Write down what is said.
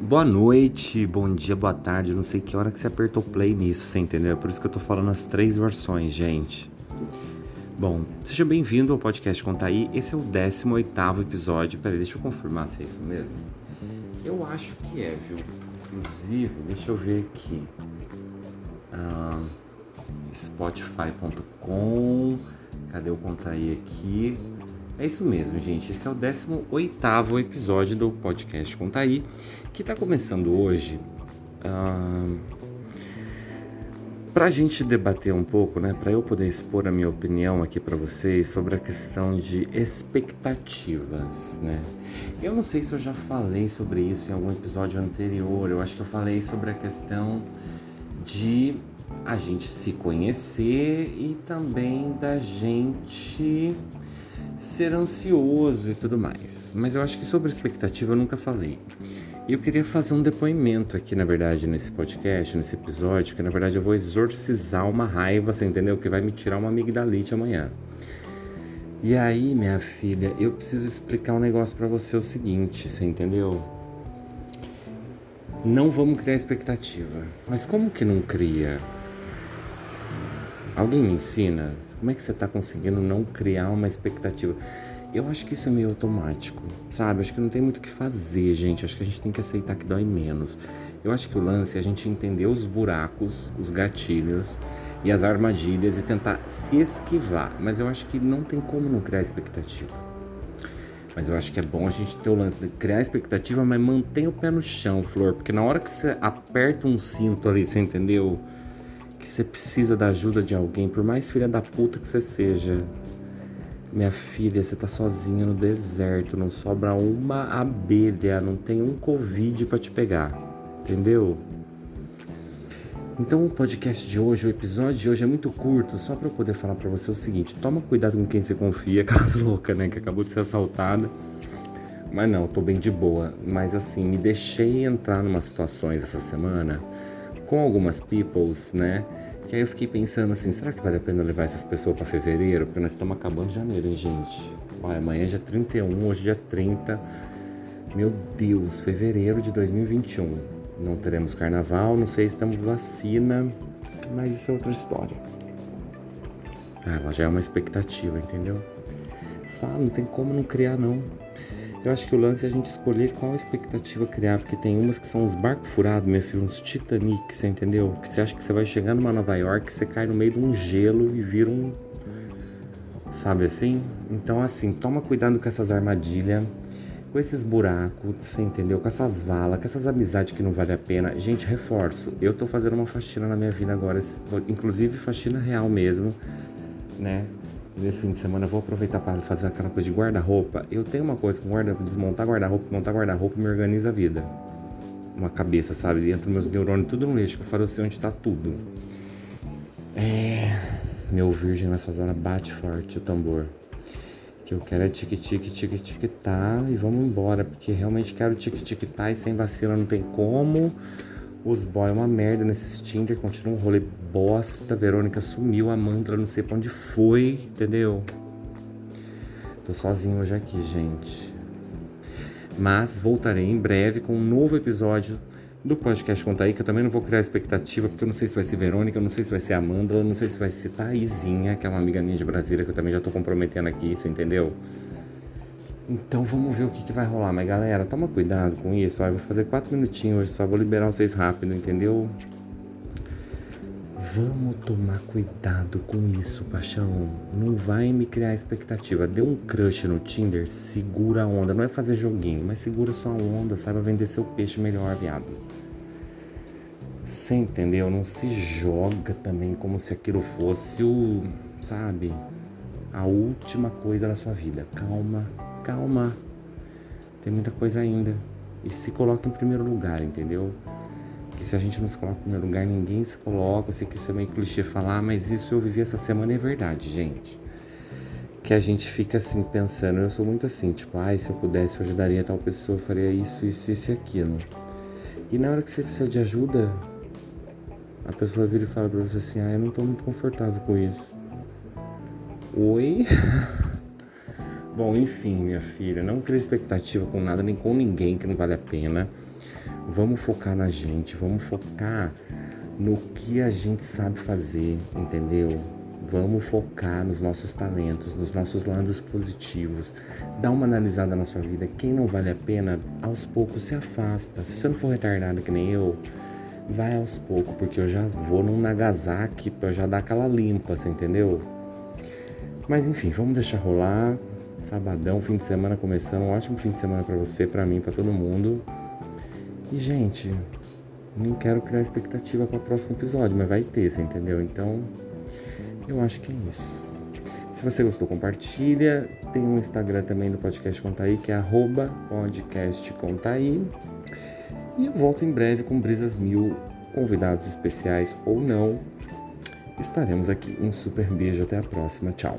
Boa noite, bom dia, boa tarde. Não sei que hora que você apertou play nisso, você entendeu? É por isso que eu tô falando as três versões, gente. Bom, seja bem-vindo ao podcast Contaí. Esse é o 18 episódio. Peraí, deixa eu confirmar se é isso mesmo. Eu acho que é, viu? Inclusive, deixa eu ver aqui. Ah, Spotify.com. Cadê o Contaí aqui? É isso mesmo, gente. Esse é o 18 episódio do podcast Contaí, que está começando hoje. Ah, para a gente debater um pouco, né, para eu poder expor a minha opinião aqui para vocês sobre a questão de expectativas, né? Eu não sei se eu já falei sobre isso em algum episódio anterior. Eu acho que eu falei sobre a questão de a gente se conhecer e também da gente ser ansioso e tudo mais. Mas eu acho que sobre expectativa eu nunca falei. E eu queria fazer um depoimento aqui, na verdade, nesse podcast, nesse episódio, que na verdade eu vou exorcizar uma raiva, você entendeu? Que vai me tirar uma amigdalite amanhã. E aí, minha filha, eu preciso explicar um negócio para você o seguinte, você entendeu? Não vamos criar expectativa. Mas como que não cria? Alguém me ensina? Como é que você está conseguindo não criar uma expectativa? Eu acho que isso é meio automático, sabe? Acho que não tem muito o que fazer, gente. Acho que a gente tem que aceitar que dói menos. Eu acho que o lance é a gente entender os buracos, os gatilhos e as armadilhas e tentar se esquivar. Mas eu acho que não tem como não criar expectativa. Mas eu acho que é bom a gente ter o lance de criar expectativa, mas mantenha o pé no chão, Flor. Porque na hora que você aperta um cinto ali, você entendeu? Que você precisa da ajuda de alguém, por mais filha da puta que você seja, minha filha, você tá sozinha no deserto, não sobra uma abelha, não tem um Covid para te pegar, entendeu? Então o podcast de hoje, o episódio de hoje é muito curto, só para eu poder falar para você o seguinte: toma cuidado com quem você confia, aquelas loucas, né, que acabou de ser assaltada. Mas não, tô bem de boa. Mas assim, me deixei entrar numa situações essa semana com algumas peoples, né? Que aí eu fiquei pensando assim, será que vale a pena levar essas pessoas para fevereiro? Porque nós estamos acabando janeiro, hein, gente? Olha, amanhã é dia 31, hoje é dia 30. Meu Deus, fevereiro de 2021. Não teremos carnaval, não sei se temos vacina, mas isso é outra história. Ah, ela já é uma expectativa, entendeu? Fala, não tem como não criar não. Eu acho que o lance é a gente escolher qual expectativa criar, porque tem umas que são uns barcos furados, meu filho, uns Titanic, você entendeu? Que você acha que você vai chegar numa Nova York, você cai no meio de um gelo e vira um. Sabe assim? Então, assim, toma cuidado com essas armadilhas, com esses buracos, você entendeu? Com essas valas, com essas amizades que não vale a pena. Gente, reforço, eu tô fazendo uma faxina na minha vida agora, inclusive faxina real mesmo, né? Nesse fim de semana eu vou aproveitar para fazer aquela coisa de guarda-roupa. Eu tenho uma coisa que guarda, desmontar guarda-roupa, montar guarda-roupa me organiza a vida. Uma cabeça, sabe? Entra meus neurônios tudo no lixo, que eu falo assim onde tá tudo. É. Meu virgem nessas horas bate forte o tambor. Que eu quero é tique-tique, tique-tique tá e vamos embora. Porque realmente quero tique-tique tá e sem vacina não tem como. Os boy é uma merda nesses Tinder, continua um rolê bosta. Verônica sumiu, a Amanda não sei pra onde foi, entendeu? Tô sozinho hoje aqui, gente. Mas voltarei em breve com um novo episódio do podcast Conta aí, que eu também não vou criar expectativa, porque eu não sei se vai ser Verônica, eu não sei se vai ser Amanda, eu não sei se vai ser Thaisinha, que é uma amiga minha de Brasília, que eu também já tô comprometendo aqui, você entendeu? Então vamos ver o que, que vai rolar. Mas galera, toma cuidado com isso. Ó, eu vou fazer quatro minutinhos hoje, só vou liberar vocês rápido, entendeu? Vamos tomar cuidado com isso, paixão. Não vai me criar expectativa. Deu um crush no Tinder, segura a onda. Não é fazer joguinho, mas segura sua onda, saiba vender seu peixe melhor, viado. Você entendeu? Não se joga também como se aquilo fosse o, sabe, a última coisa da sua vida. Calma, calma. Tem muita coisa ainda. E se coloca em primeiro lugar, entendeu? Que se a gente não se coloca em primeiro lugar, ninguém se coloca. Eu sei que isso é meio clichê falar, mas isso eu vivi essa semana é verdade, gente. Que a gente fica assim pensando, eu sou muito assim, tipo, ai, se eu pudesse, eu ajudaria tal pessoa, eu faria isso, isso, isso e aquilo. E na hora que você precisa de ajuda, a pessoa vira e fala pra você assim, ah, eu não tô muito confortável com isso. Oi? Bom, enfim, minha filha, não crie expectativa com nada nem com ninguém que não vale a pena. Vamos focar na gente, vamos focar no que a gente sabe fazer, entendeu? Vamos focar nos nossos talentos, nos nossos lados positivos. Dá uma analisada na sua vida. Quem não vale a pena, aos poucos se afasta. Se você não for retardado que nem eu, vai aos poucos, porque eu já vou num Nagasaki pra eu já dar aquela limpa, você entendeu? Mas enfim, vamos deixar rolar. Sabadão, fim de semana começando. Um ótimo fim de semana para você, para mim, para todo mundo. E, gente, não quero criar expectativa para o próximo episódio, mas vai ter, você entendeu? Então, eu acho que é isso. Se você gostou, compartilha. Tem um Instagram também do Podcast Contaí, que é podcastcontaí. E eu volto em breve com Brisas Mil, convidados especiais ou não. Estaremos aqui. Um super beijo, até a próxima. Tchau.